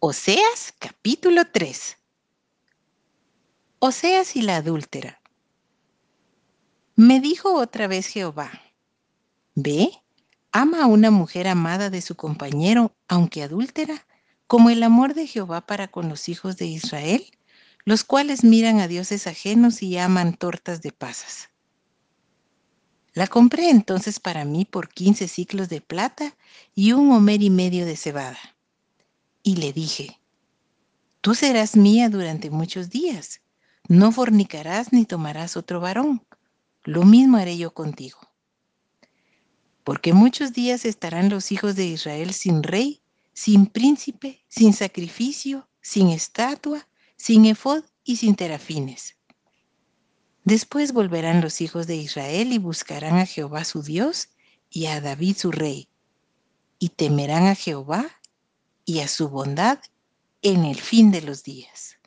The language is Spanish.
Oseas capítulo 3 Oseas y la adúltera Me dijo otra vez Jehová, Ve, ama a una mujer amada de su compañero, aunque adúltera, como el amor de Jehová para con los hijos de Israel, los cuales miran a dioses ajenos y aman tortas de pasas. La compré entonces para mí por quince ciclos de plata y un homer y medio de cebada. Y le dije, Tú serás mía durante muchos días, no fornicarás ni tomarás otro varón, lo mismo haré yo contigo. Porque muchos días estarán los hijos de Israel sin rey, sin príncipe, sin sacrificio, sin estatua, sin efod y sin terafines. Después volverán los hijos de Israel y buscarán a Jehová su Dios y a David su rey, y temerán a Jehová y a su bondad en el fin de los días.